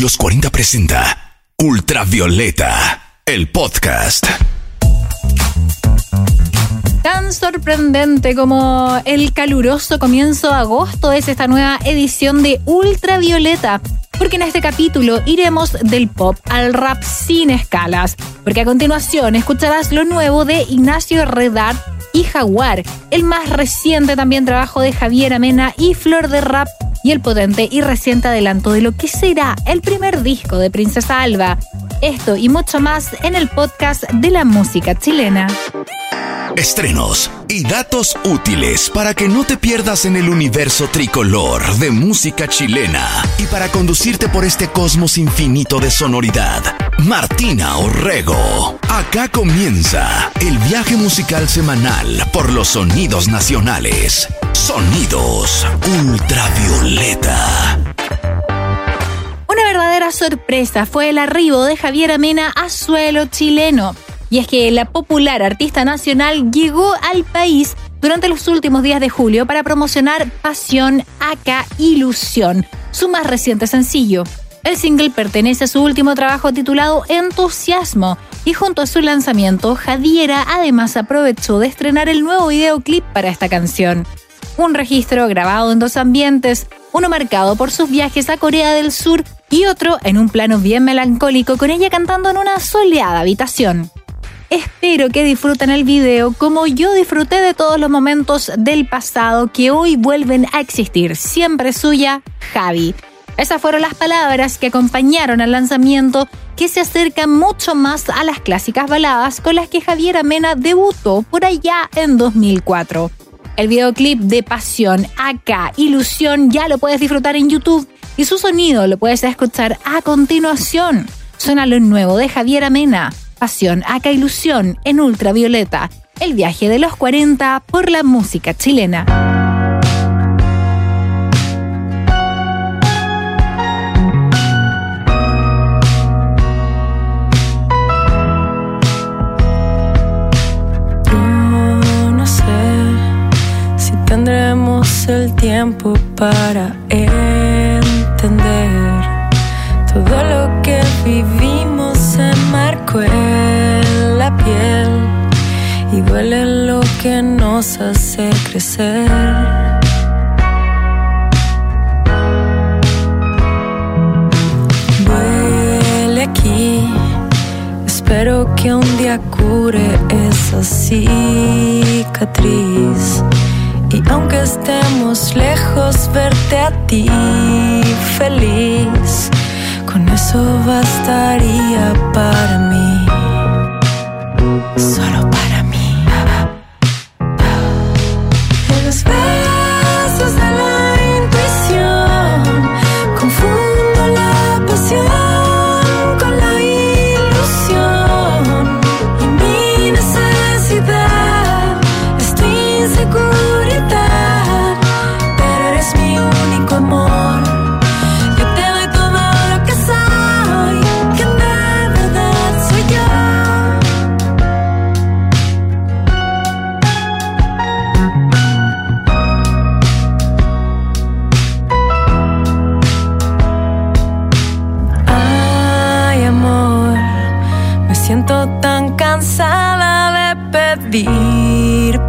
Los 40 presenta Ultravioleta, el podcast. Tan sorprendente como el caluroso comienzo de agosto es esta nueva edición de Ultravioleta. Porque en este capítulo iremos del pop al rap sin escalas. Porque a continuación escucharás lo nuevo de Ignacio Redart y Jaguar, el más reciente también trabajo de Javier Amena y Flor de Rap y el potente y reciente adelanto de lo que será el primer disco de Princesa Alba. Esto y mucho más en el podcast de la música chilena. Estrenos y datos útiles para que no te pierdas en el universo tricolor de música chilena y para conducirte por este cosmos infinito de sonoridad. Martina Orrego. Acá comienza el viaje musical semanal por los sonidos nacionales. Sonidos ultravioleta. Fue el arribo de Javier Amena a suelo chileno. Y es que la popular artista nacional llegó al país durante los últimos días de julio para promocionar Pasión Acá Ilusión, su más reciente sencillo. El single pertenece a su último trabajo titulado Entusiasmo y junto a su lanzamiento, Jadiera además aprovechó de estrenar el nuevo videoclip para esta canción. Un registro grabado en dos ambientes, uno marcado por sus viajes a Corea del Sur y otro en un plano bien melancólico con ella cantando en una soleada habitación. Espero que disfruten el video como yo disfruté de todos los momentos del pasado que hoy vuelven a existir. Siempre suya, Javi. Esas fueron las palabras que acompañaron al lanzamiento que se acerca mucho más a las clásicas baladas con las que Javier Amena debutó por allá en 2004. El videoclip de Pasión, Acá, Ilusión ya lo puedes disfrutar en YouTube y su sonido lo puedes escuchar a continuación. Suena lo nuevo de Javier Amena, Pasión, Acá, Ilusión en Ultravioleta, el viaje de los 40 por la música chilena. el tiempo para todo lo que vivimos se marcó en la piel y duele lo que nos hace crecer. Duele aquí, espero que un día cure esa cicatriz aunque estemos lejos, verte a ti feliz, con eso bastaría para mí. Solo para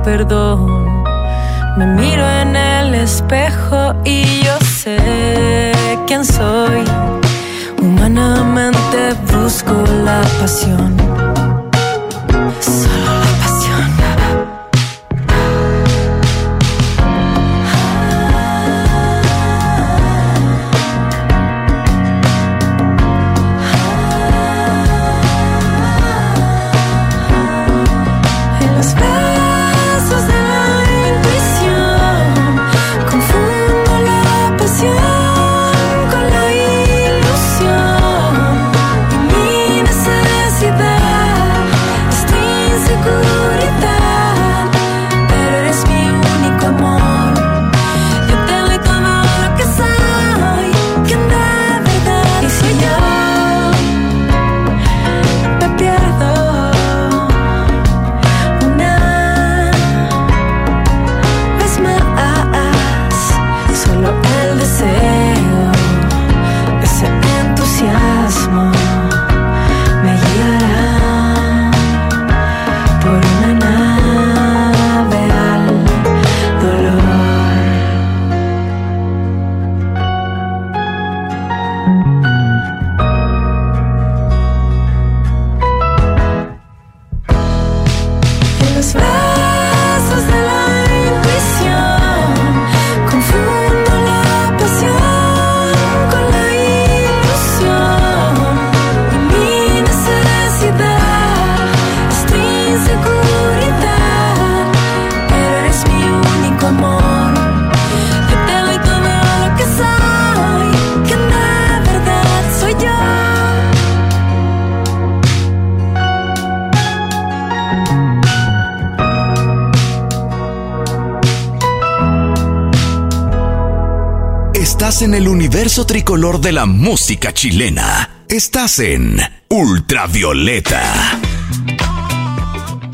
perdón. Me miro en el espejo y yo sé quién soy. Humanamente busco la pasión en el universo tricolor de la música chilena. Estás en Ultravioleta.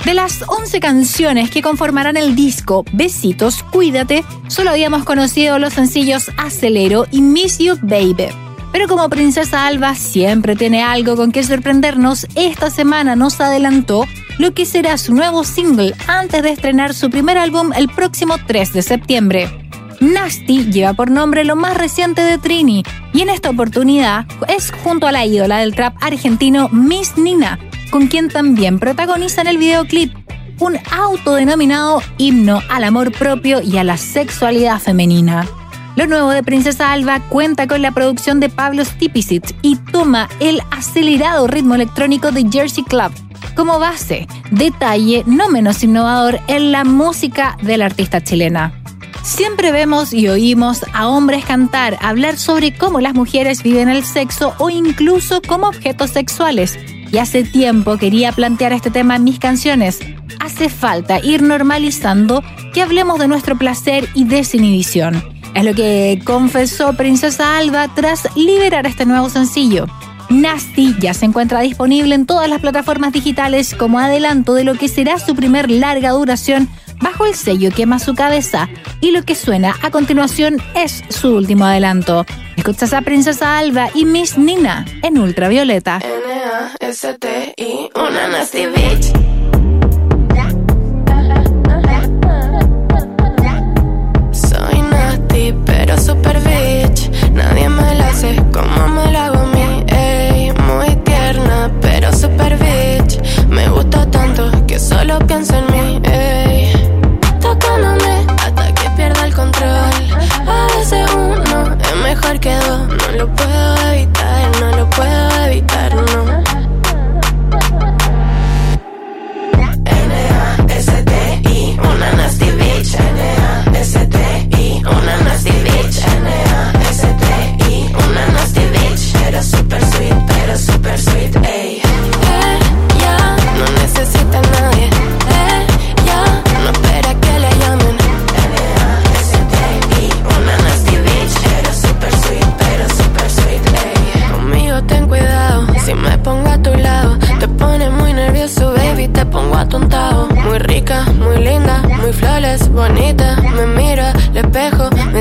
De las 11 canciones que conformarán el disco Besitos, Cuídate, solo habíamos conocido los sencillos Acelero y Miss You Baby. Pero como Princesa Alba siempre tiene algo con que sorprendernos, esta semana nos adelantó lo que será su nuevo single antes de estrenar su primer álbum el próximo 3 de septiembre. Nasty lleva por nombre lo más reciente de Trini y en esta oportunidad es junto a la ídola del trap argentino Miss Nina, con quien también protagoniza en el videoclip un autodenominado himno al amor propio y a la sexualidad femenina. Lo nuevo de Princesa Alba cuenta con la producción de Pablo Stipicic y toma el acelerado ritmo electrónico de Jersey Club como base, detalle no menos innovador en la música de la artista chilena. Siempre vemos y oímos a hombres cantar, hablar sobre cómo las mujeres viven el sexo o incluso como objetos sexuales, y hace tiempo quería plantear este tema en mis canciones. Hace falta ir normalizando que hablemos de nuestro placer y desinhibición. Es lo que confesó Princesa Alba tras liberar este nuevo sencillo. Nasty ya se encuentra disponible en todas las plataformas digitales como adelanto de lo que será su primer larga duración bajo el sello Quema su cabeza y lo que suena a continuación es su último adelanto. Escuchas a Princesa Alba y Miss Nina en Ultravioleta. N-A-S-T-I, una nasty bitch. Soy nasty, pero super bitch. Nadie me la hace como me la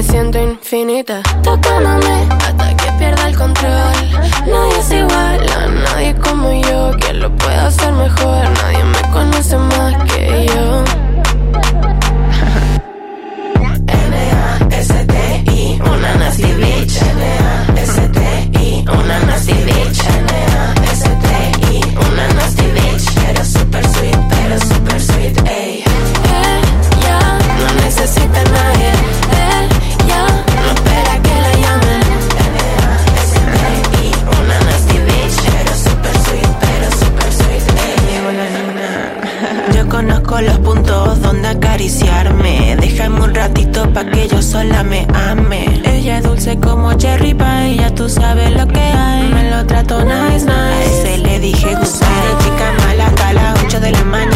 siento infinita. Tocándome hasta que pierda el control. Nadie es igual a nadie como yo. Quien lo puede hacer mejor, nadie me conoce más que yo. N-A-S-T-I, una nasty bitch. N-A-S-T-I, una nasty bitch. N-A-S-T-I, Déjame un ratito pa' que yo sola me ame. Ella es dulce como cherry pie, ya tú sabes lo que hay. Me lo trato nice, nice. A ese le dije gustar, chica mala hasta las 8 de la mañana.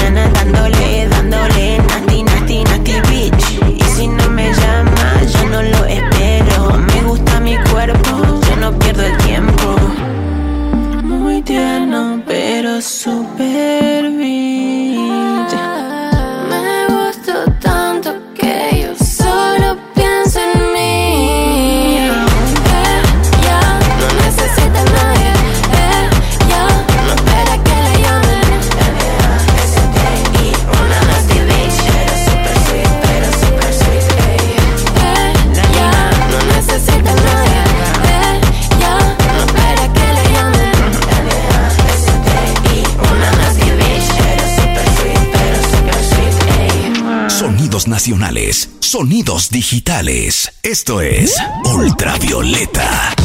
Digitales. Esto es Ultravioleta.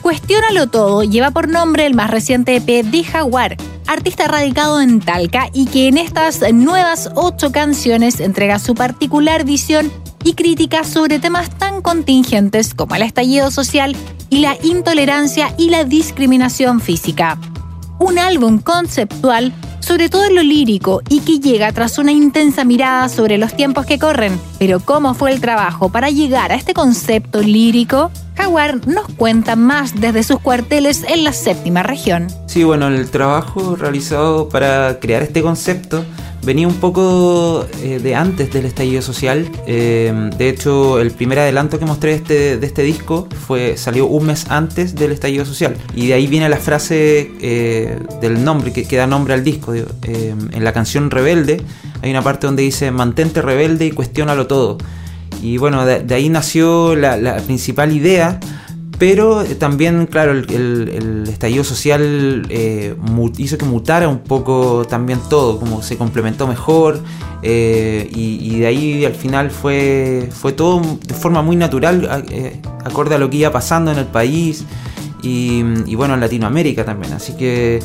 Cuestiónalo todo lleva por nombre el más reciente EP de Jaguar, artista radicado en Talca y que en estas nuevas ocho canciones entrega su particular visión y crítica sobre temas tan contingentes como el estallido social y la intolerancia y la discriminación física. Un álbum conceptual sobre todo en lo lírico y que llega tras una intensa mirada sobre los tiempos que corren. Pero ¿cómo fue el trabajo para llegar a este concepto lírico? Jaguar nos cuenta más desde sus cuarteles en la séptima región. Sí, bueno, el trabajo realizado para crear este concepto venía un poco eh, de antes del estallido social. Eh, de hecho, el primer adelanto que mostré este, de este disco fue, salió un mes antes del estallido social. Y de ahí viene la frase eh, del nombre, que, da nombre al disco. en la canción Rebelde hay una parte donde dice mantente rebelde y cuestiónalo todo. Y bueno, de, ahí nació la, principal idea pero eh, también, claro, el, estallido social eh, hizo que mutara un poco también todo, como se complementó mejor eh, y, de ahí al final fue, fue todo de forma muy natural, acorde a lo que iba pasando en el país y, y bueno, en Latinoamérica también. Así que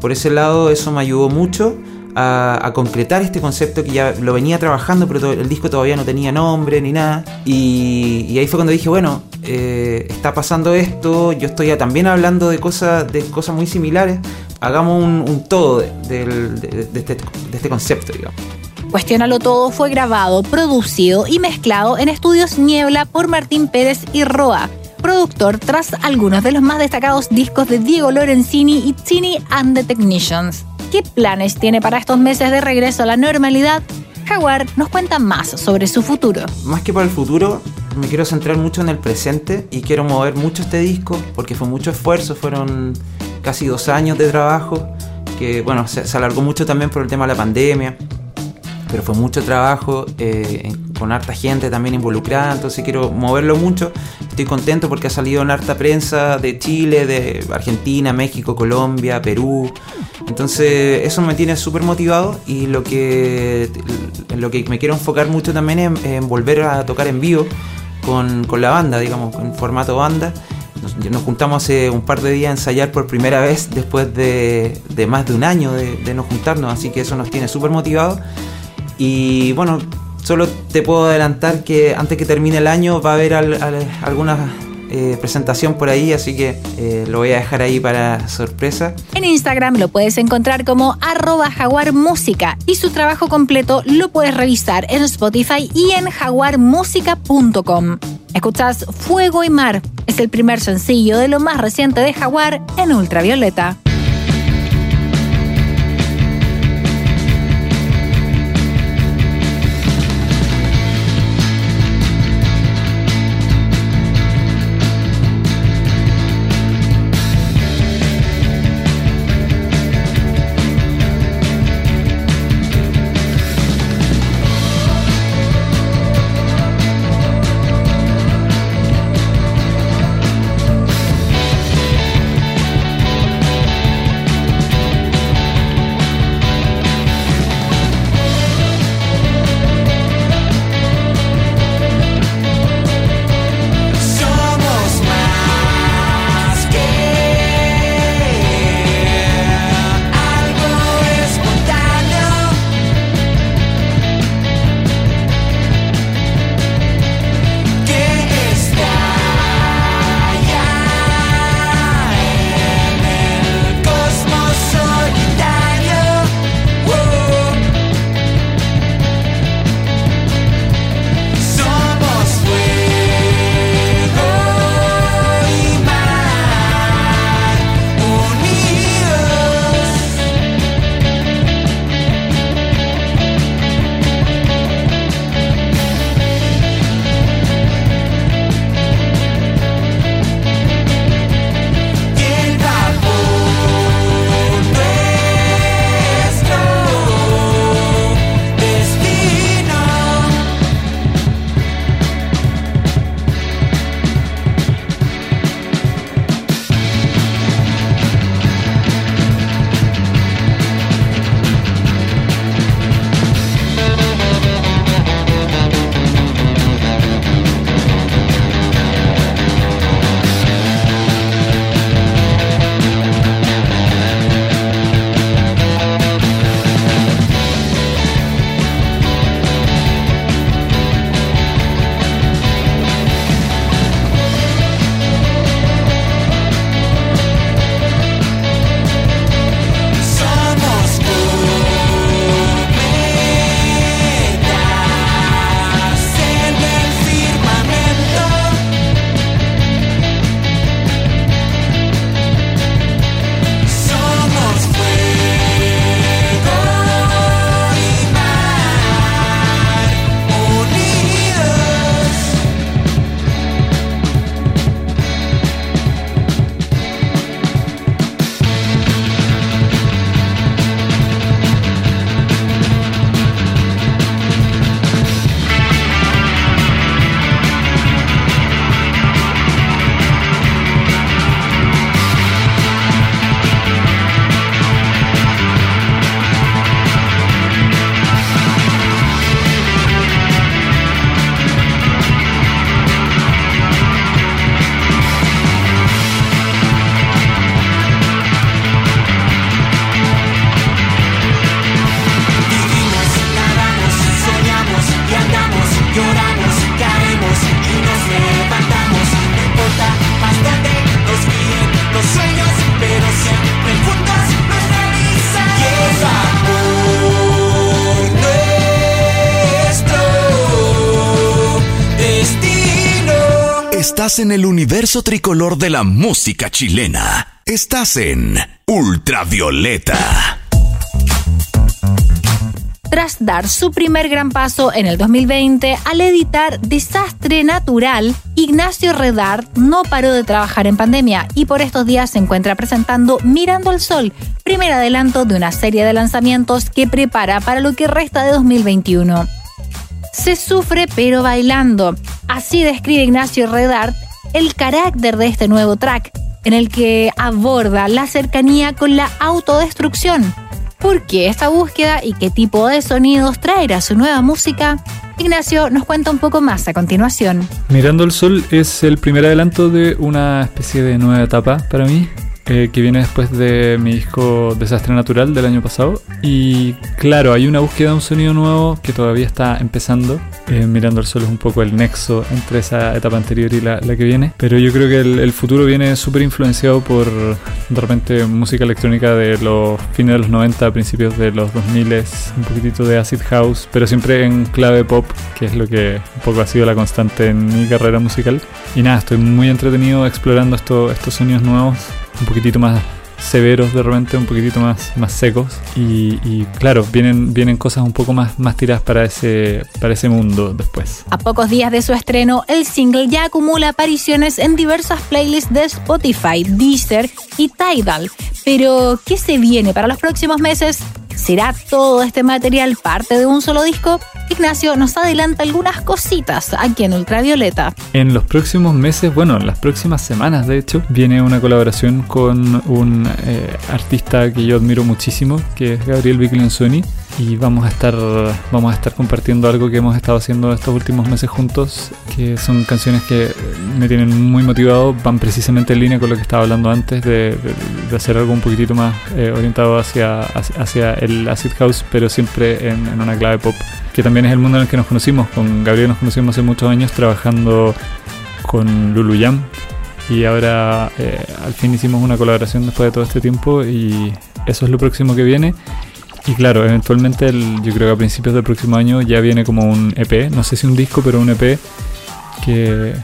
por ese lado eso me ayudó mucho a, concretar este concepto que ya lo venía trabajando, pero el disco todavía no tenía nombre ni nada. Y, ahí fue cuando dije, bueno, eh, está pasando esto, yo estoy también hablando de cosas, de cosas muy similares, hagamos un, todo este, de, este, concepto, digamos. Cuestiónalo Todo fue grabado, producido y mezclado en estudios Niebla por Martín Pérez y Roa, productor tras algunos de los más destacados discos de Diego Lorenzini y Tini and the Technicians. ¿Qué planes tiene para estos meses de regreso a la normalidad? Jaguar nos cuenta más sobre su futuro. Más que para el futuro, me quiero centrar mucho en el presente y quiero mover mucho este disco porque fue mucho esfuerzo, fueron casi dos años de trabajo, que bueno, se, alargó mucho también por el tema de la pandemia, pero fue mucho trabajo eh, con harta gente también involucrada, entonces quiero moverlo mucho. Estoy contento porque ha salido en harta prensa de Chile, de Argentina, México, Colombia, Perú. Entonces eso me tiene súper motivado y lo que, lo que me quiero enfocar mucho también es en volver a tocar en vivo con, con la banda, digamos, en formato banda. Nos, juntamos hace un par de días a ensayar por primera vez después de, de más de un año de, de no juntarnos, así que eso nos tiene súper motivados. Y bueno, solo te puedo adelantar que antes que termine el año va a haber alguna eh, presentación por ahí, así que eh, lo voy a dejar ahí para sorpresa. En Instagram lo puedes encontrar como arroba jaguarmúsica y su trabajo completo lo puedes revisar en Spotify y en jaguarmusica.com. Escuchas Fuego y Mar, es el primer sencillo de lo más reciente de Jaguar en ultravioleta. En el universo tricolor de la música chilena. Estás en Ultravioleta. Tras dar su primer gran paso en el 2020 al editar Desastre Natural, Ignacio Redard no paró de trabajar en pandemia y por estos días se encuentra presentando Mirando al Sol, primer adelanto de una serie de lanzamientos que prepara para lo que resta de 2021. Se sufre pero bailando. Así describe Ignacio Redard el carácter de este nuevo track, en el que aborda la cercanía con la autodestrucción ¿Por qué esta búsqueda y qué tipo de sonidos traerá su nueva música? Ignacio nos cuenta un poco más a continuación. Mirando el Sol es el primer adelanto de una especie de nueva etapa para mí. Eh, que viene después de mi disco Desastre Natural del año pasado. Y claro, hay una búsqueda de un sonido nuevo que todavía está empezando. Eh, mirando el sol es un poco el nexo entre esa etapa anterior y la, que viene. Pero yo creo que el, futuro viene súper influenciado por de repente música electrónica de los fines de los 90, principios de los 2000, un poquitito de acid house, pero siempre en clave pop, que es lo que un poco ha sido la constante en mi carrera musical. Y nada, estoy muy entretenido explorando esto, estos sonidos nuevos un poquitito más severos de repente, un poquitito más, más secos. Y, claro, vienen, vienen cosas un poco más, más tiradas para ese, para ese mundo después. A pocos días de su estreno, el single ya acumula apariciones en diversas playlists de Spotify, Deezer y Tidal. Pero, ¿qué se viene para los próximos meses? ¿Será todo este material parte de un solo disco? Ignacio nos adelanta algunas cositas aquí en Ultravioleta. En los próximos meses, bueno, en las próximas semanas de hecho, viene una colaboración con un eh, artista que yo admiro muchísimo, que es Gabriel Biglianzoni y vamos a estar vamos a estar compartiendo algo que hemos estado haciendo estos últimos meses juntos que son canciones que me tienen muy motivado van precisamente en línea con lo que estaba hablando antes de, hacer algo un poquitito más eh, orientado hacia, hacia, el acid house pero siempre en, una clave pop que también es el mundo en el que nos conocimos. Con Gabriel nos conocimos hace muchos años trabajando con Lulu Jam y ahora eh, al fin hicimos una colaboración después de todo este tiempo y eso es lo próximo que viene y claro, eventualmente yo creo que a principios del próximo año ya viene como un EP, no sé si un disco, pero un EP que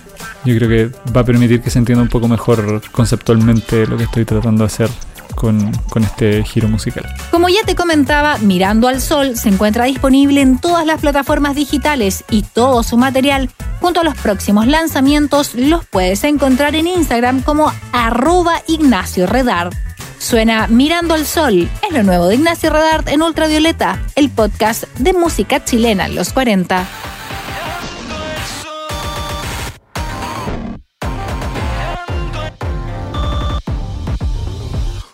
yo creo que va a permitir que se entienda un poco mejor conceptualmente lo que estoy tratando de hacer con, con, este giro musical. Como ya te comentaba, Mirando al Sol se encuentra disponible en todas las plataformas digitales y todo su material, junto a los próximos lanzamientos, los puedes encontrar en Instagram como arroba Ignacio Redard. Suena Mirando al Sol, es lo nuevo de Ignacio Redart en Ultravioleta, el podcast de música chilena en los 40.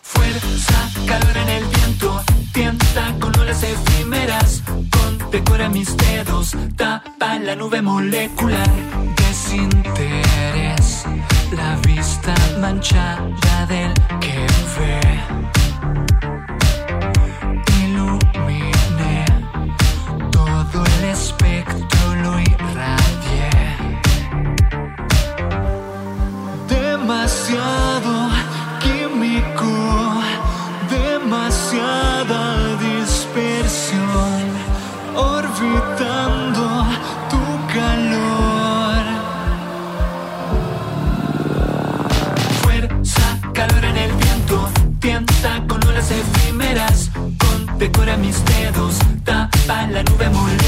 Fuerza, calor en el viento, tienta con olas efímeras, decora mis dedos, tapa la nube molecular, desinterés, la vista manchada del la nube molecular.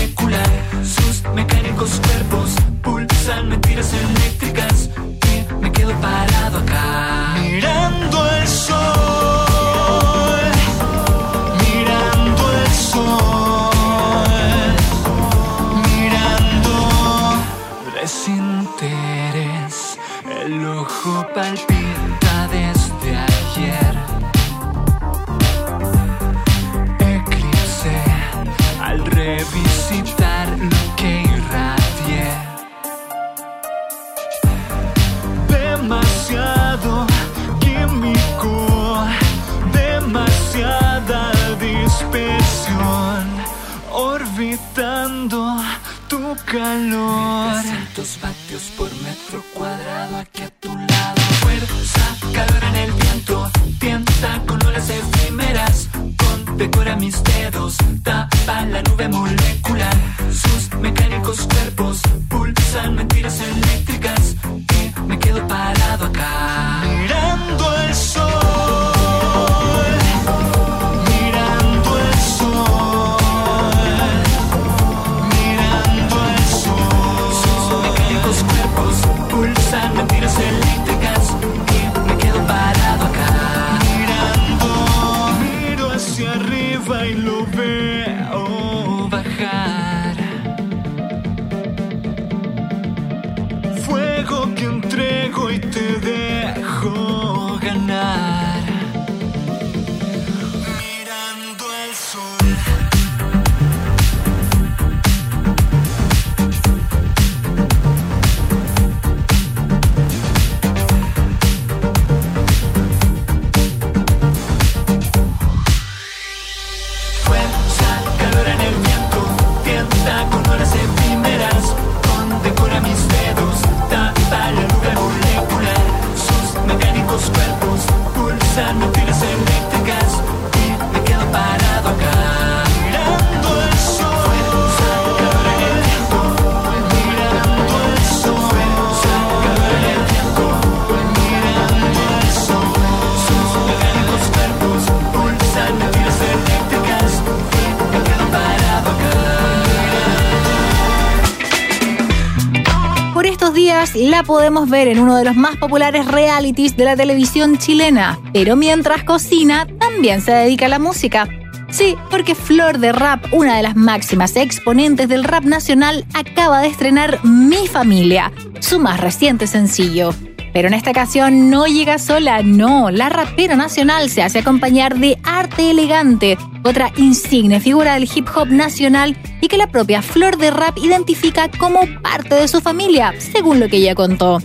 La podemos ver en uno de los más populares realities de la televisión chilena, pero mientras cocina también se dedica a la música. Sí, porque Flor de Rap, una de las máximas exponentes del rap nacional, acaba de estrenar Mi Familia, su más reciente sencillo. Pero en esta ocasión no llega sola, no, la rapera nacional se hace acompañar de Arte Elegante, otra insigne figura del hip hop nacional y que la propia Flor de Rap identifica como parte de su familia, según lo que ella contó.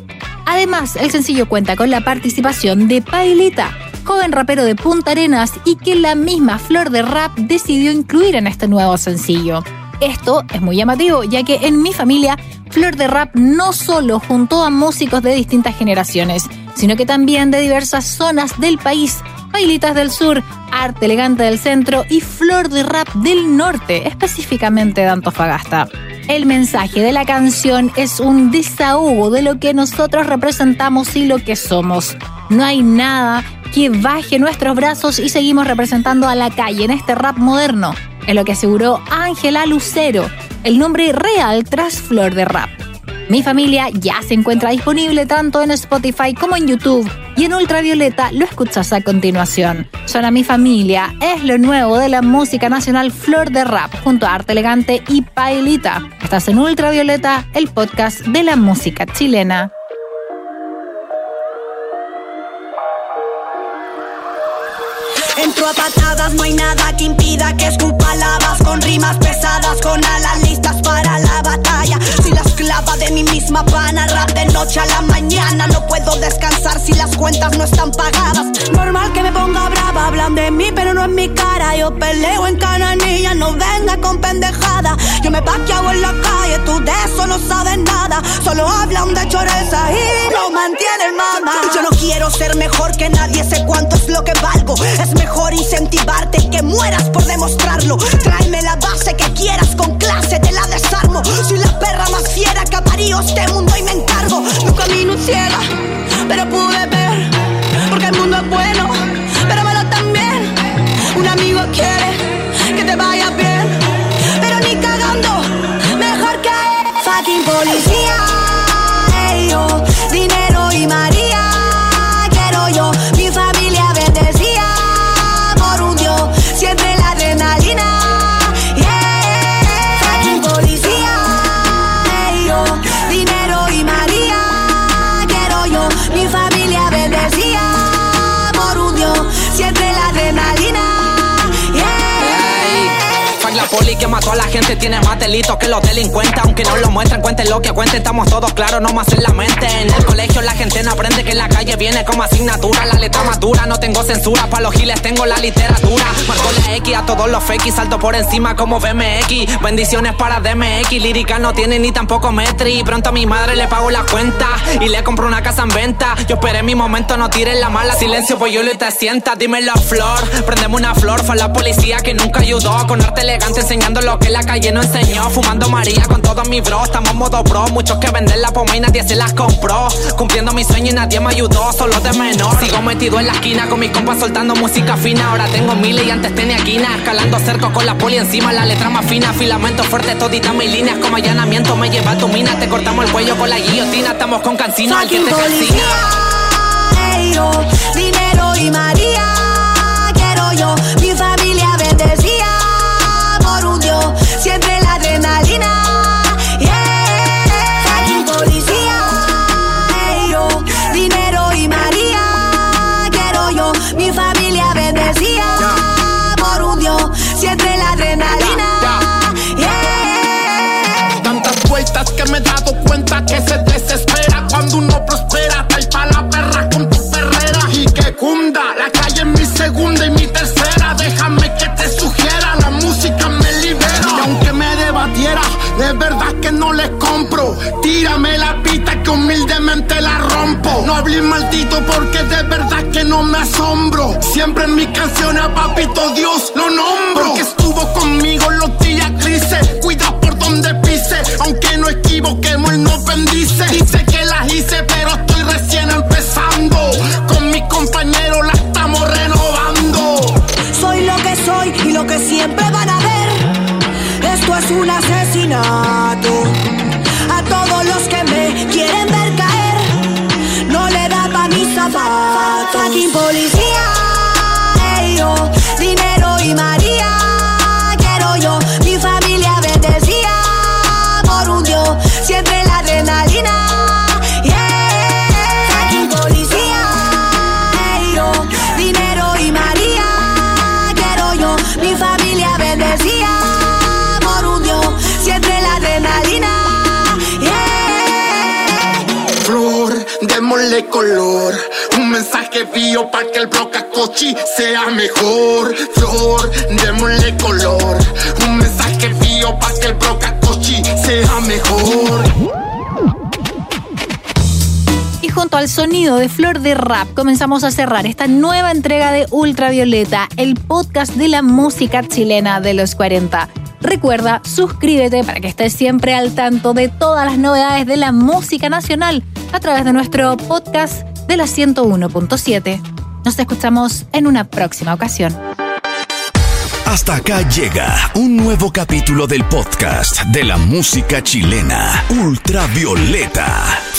Además, el sencillo cuenta con la participación de Pailita, joven rapero de Punta Arenas y que la misma Flor de Rap decidió incluir en este nuevo sencillo. Esto es muy llamativo, ya que en mi familia, Flor de Rap no solo juntó a músicos de distintas generaciones, sino que también de diversas zonas del país, Bailitas del Sur, Arte Elegante del Centro y Flor de Rap del Norte, específicamente de Antofagasta. El mensaje de la canción es un desahogo de lo que nosotros representamos y lo que somos. No hay nada que baje nuestros brazos y seguimos representando a la calle en este rap moderno. Es lo que aseguró Ángela Lucero, el nombre real tras Flor de Rap. Mi familia ya se encuentra disponible tanto en Spotify como en YouTube y en Ultravioleta lo escuchas a continuación. Suena Mi familia es lo nuevo de la música nacional Flor de Rap junto a Arte Elegante y Pailita. Estás en Ultravioleta, el podcast de la música chilena. Patadas, no hay nada que impida que escupa lavas con rimas pesadas, con alas listas para la batalla. Si la esclava de mi misma pana, rap de noche a la mañana. No puedo descansar si las cuentas no están pagadas. Normal que me ponga brava, hablan de mí, pero no en mi cara. Yo peleo en cananilla, no venga con pendejada. Yo me paqueado en la calle, tú de eso no sabes nada. Solo hablan de choreza y no mantienen mamá. Yo no quiero ser mejor que nadie, sé cuánto es lo que valgo. Es mejor incentivarte que mueras por demostrarlo. Tráeme la base que quieras con clase, te la desarmo. Soy la perra más fiera que ha parido este mundo y me encargo. No camino ciega, pero la gente tiene más delitos que los delincuentes. Aunque no lo muestren, cuenten lo que cuenten Estamos todos claros, no más en la mente. En el colegio la gente no aprende que en la calle viene como asignatura. La letra más dura, no tengo censura. Pa' los giles tengo la literatura. Marco la X a todos los fakes Salto por encima como BMX Bendiciones para DMX Lírica no tiene ni tampoco metri. Pronto a mi madre le pago la cuenta Y le compro una casa en venta. Yo esperé mi momento, no tires la mala. Silencio, pues yo lo te sienta. Dímelo, flor. Prendemos una flor Fue la policía que nunca ayudó. Con arte elegante enseñando lo que la calle no enseñó. Fumando María con todos mis bros. Estamos modo pro Muchos que venden la pomada y nadie se las compró. Cumpliendo mi sueño y nadie me ayudó. Solo de menor. Sigo metido en la esquina Con mis compas soltando música fina. Ahora tengo miles y antes tenía quina Escalando cerco con la poli encima. La letra más fina. Filamento fuerte todita mis líneas. Como allanamiento me lleva a tu mina. Te cortamos el cuello con la guillotina. Estamos con cancino El que te calcina dinero y María. Que me he dado cuenta que se desespera cuando uno prospera. Tal pa' la perra con tu perrera. Y que cunda, la calle es mi segunda y mi tercera. Déjame que te sugiera, la música me libera. Y aunque me debatiera, de verdad que no les compro. Tírame la pita que humildemente la rompo. No hables maldito porque de verdad que no me asombro. Siempre en mi canción a papito Dios lo nombro. Porque estuvo conmigo color. Un mensaje bio para que el brocacochi sea mejor. Flor, démosle color. Un mensaje bio para que el brocacochi sea mejor. Y junto al sonido de Flor de Rap comenzamos a cerrar esta nueva entrega de Ultravioleta, el podcast de la música chilena de los 40. Recuerda, suscríbete para que estés siempre al tanto de todas las novedades de la música nacional a través de nuestro podcast de la 101.7. Nos escuchamos en una próxima ocasión. Hasta acá llega un nuevo capítulo del podcast de la música chilena, Ultravioleta.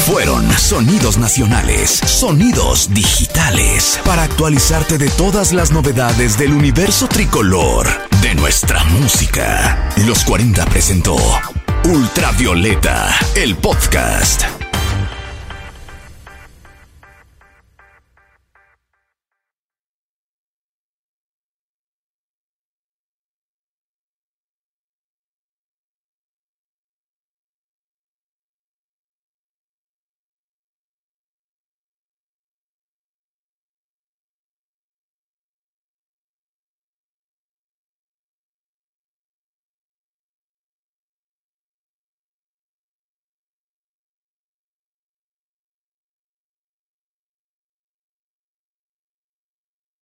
Fueron sonidos nacionales, sonidos digitales, para actualizarte de todas las novedades del universo tricolor de nuestra música. Los 40 presentó Ultravioleta, el podcast.